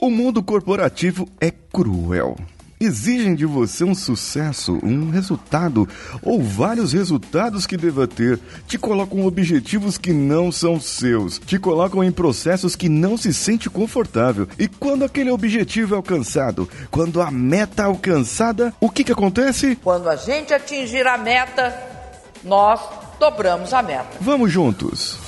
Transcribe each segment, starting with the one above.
O mundo corporativo é cruel. Exigem de você um sucesso, um resultado ou vários resultados que deva ter. Te colocam objetivos que não são seus. Te colocam em processos que não se sente confortável. E quando aquele objetivo é alcançado, quando a meta é alcançada, o que, que acontece? Quando a gente atingir a meta, nós dobramos a meta. Vamos juntos.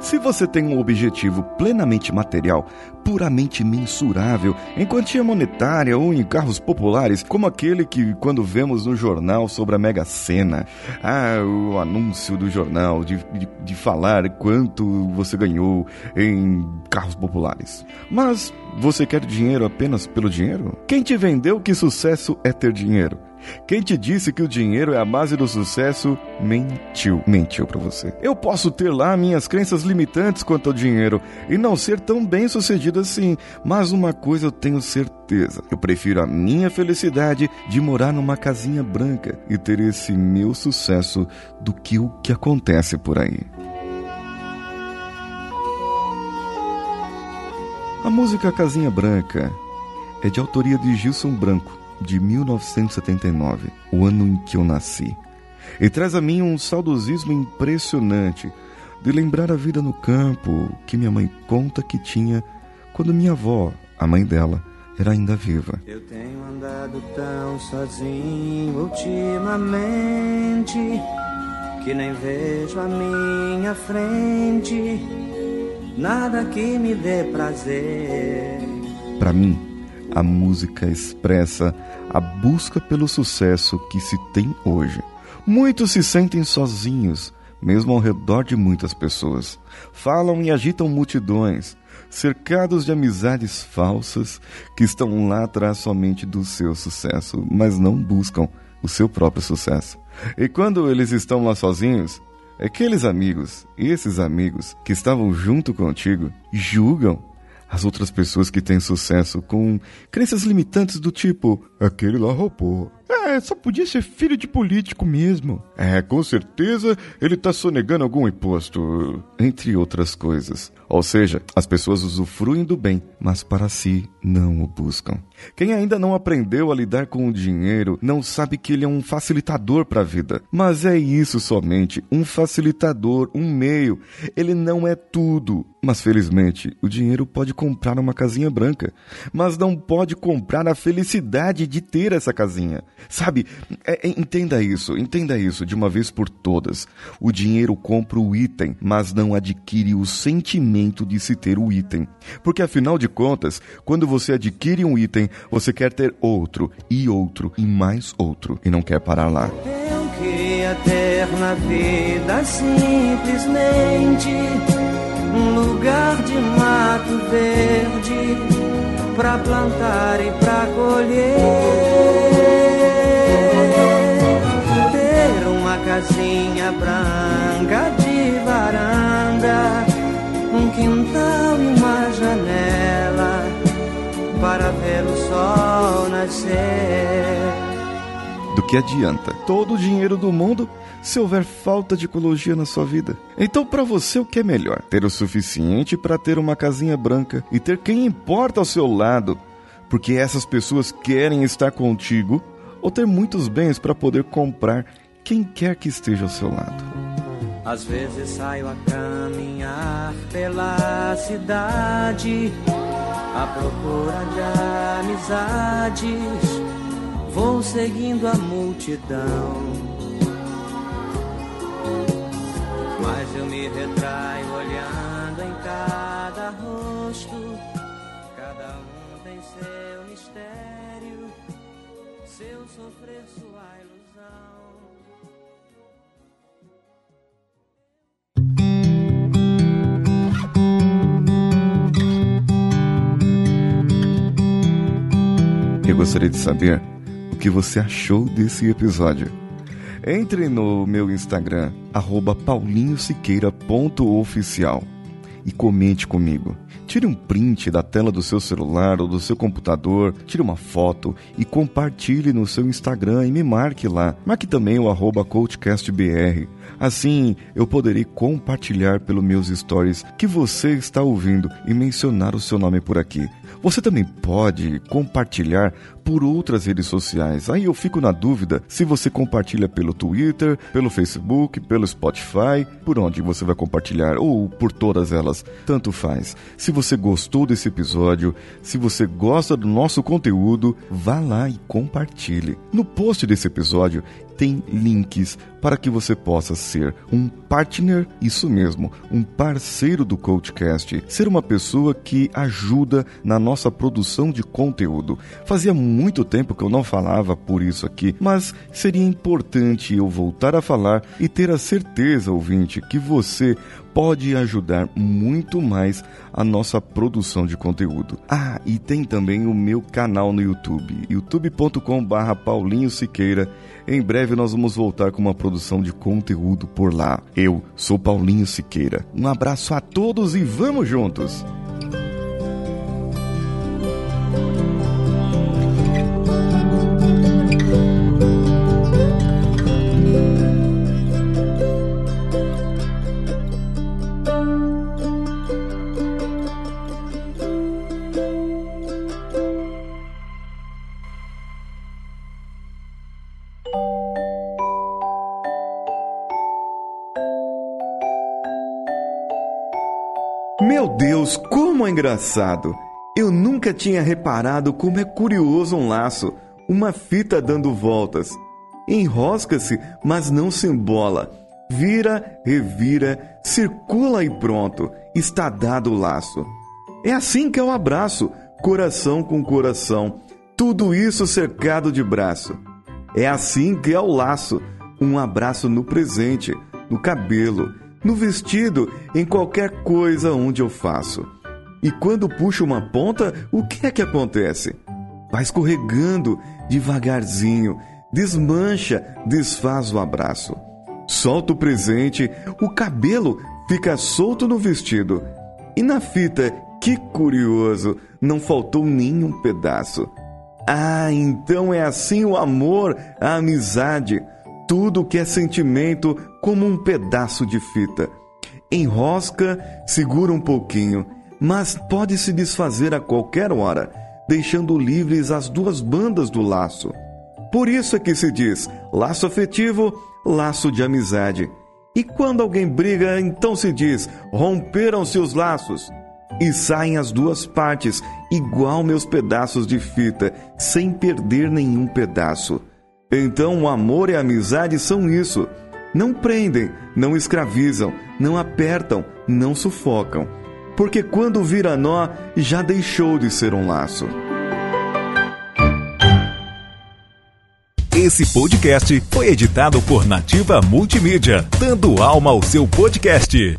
Se você tem um objetivo plenamente material, puramente mensurável, em quantia monetária ou em carros populares, como aquele que quando vemos no jornal sobre a Mega Sena, ah, o anúncio do jornal de, de, de falar quanto você ganhou em carros populares. Mas você quer dinheiro apenas pelo dinheiro? Quem te vendeu que sucesso é ter dinheiro? Quem te disse que o dinheiro é a base do sucesso mentiu. Mentiu para você. Eu posso ter lá minhas crenças limitantes quanto ao dinheiro e não ser tão bem sucedido assim, mas uma coisa eu tenho certeza: eu prefiro a minha felicidade de morar numa casinha branca e ter esse meu sucesso do que o que acontece por aí. A música Casinha Branca é de autoria de Gilson Branco de 1979, o ano em que eu nasci, e traz a mim um saudosismo impressionante de lembrar a vida no campo que minha mãe conta que tinha quando minha avó, a mãe dela, era ainda viva. Eu tenho andado tão sozinho ultimamente que nem vejo a minha frente nada que me dê prazer. Para mim, a música expressa a busca pelo sucesso que se tem hoje. Muitos se sentem sozinhos, mesmo ao redor de muitas pessoas. Falam e agitam multidões, cercados de amizades falsas que estão lá atrás somente do seu sucesso, mas não buscam o seu próprio sucesso. E quando eles estão lá sozinhos, aqueles amigos, esses amigos que estavam junto contigo, julgam as outras pessoas que têm sucesso com crenças limitantes do tipo: aquele lá roubou. É, só podia ser filho de político mesmo. É, com certeza ele tá sonegando algum imposto. Entre outras coisas. Ou seja, as pessoas usufruem do bem, mas para si não o buscam. Quem ainda não aprendeu a lidar com o dinheiro não sabe que ele é um facilitador para a vida. Mas é isso somente, um facilitador, um meio. Ele não é tudo. Mas felizmente, o dinheiro pode comprar uma casinha branca, mas não pode comprar a felicidade de ter essa casinha. Sabe, é, é, entenda isso, entenda isso de uma vez por todas. O dinheiro compra o item, mas não adquire o sentimento de se ter o item. Porque afinal de contas, quando você adquire um item, você quer ter outro, e outro, e mais outro, e não quer parar lá. Eu queria ter na vida simplesmente um lugar de mato verde pra plantar e pra colher. Ter uma casinha branca de varanda, um quintal e uma janela para ver o sol nascer. Do que adianta todo o dinheiro do mundo se houver falta de ecologia na sua vida? Então, para você, o que é melhor? Ter o suficiente para ter uma casinha branca e ter quem importa ao seu lado, porque essas pessoas querem estar contigo, ou ter muitos bens para poder comprar quem quer que esteja ao seu lado? Às vezes saio a caminhar pela cidade à procura de amizades. Vou seguindo a multidão. Mas eu me retraio olhando em cada rosto. Cada um tem seu mistério, seu sofrer, sua ilusão. Eu gostaria de saber o que você achou desse episódio. Entre no meu Instagram, paulinhosiqueira.oficial e comente comigo. Tire um print da tela do seu celular ou do seu computador, tire uma foto e compartilhe no seu Instagram e me marque lá. Marque também o arroba CoachCastBR. Assim, eu poderei compartilhar pelos meus stories que você está ouvindo e mencionar o seu nome por aqui. Você também pode compartilhar por outras redes sociais. Aí eu fico na dúvida se você compartilha pelo Twitter, pelo Facebook, pelo Spotify, por onde você vai compartilhar ou por todas elas, tanto faz. Se você gostou desse episódio, se você gosta do nosso conteúdo, vá lá e compartilhe. No post desse episódio tem links para que você possa ser um partner, isso mesmo, um parceiro do Coachcast, ser uma pessoa que ajuda na nossa produção de conteúdo. Fazia muito tempo que eu não falava por isso aqui, mas seria importante eu voltar a falar e ter a certeza, ouvinte, que você pode ajudar muito mais a nossa produção de conteúdo. Ah, e tem também o meu canal no YouTube, youtube.com/barra Paulinho Siqueira. Em breve nós vamos voltar com uma produção de conteúdo por lá. Eu sou Paulinho Siqueira. Um abraço a todos e vamos juntos! Meu Deus, como é engraçado! Eu nunca tinha reparado como é curioso um laço, uma fita dando voltas. Enrosca-se, mas não se embola. Vira, revira, circula e pronto, está dado o laço. É assim que é o abraço, coração com coração, tudo isso cercado de braço. É assim que é o laço, um abraço no presente, no cabelo, no vestido, em qualquer coisa onde eu faço. E quando puxo uma ponta, o que é que acontece? Vai escorregando devagarzinho, desmancha, desfaz o abraço. Solta o presente, o cabelo fica solto no vestido. E na fita, que curioso, não faltou nenhum pedaço. Ah, então é assim o amor, a amizade, tudo que é sentimento como um pedaço de fita. Enrosca, segura um pouquinho, mas pode se desfazer a qualquer hora, deixando livres as duas bandas do laço. Por isso é que se diz laço afetivo, laço de amizade. E quando alguém briga, então se diz romperam-se os laços. E saem as duas partes, igual meus pedaços de fita, sem perder nenhum pedaço. Então o amor e a amizade são isso. Não prendem, não escravizam, não apertam, não sufocam. Porque quando vira nó, já deixou de ser um laço. Esse podcast foi editado por Nativa Multimídia, dando alma ao seu podcast.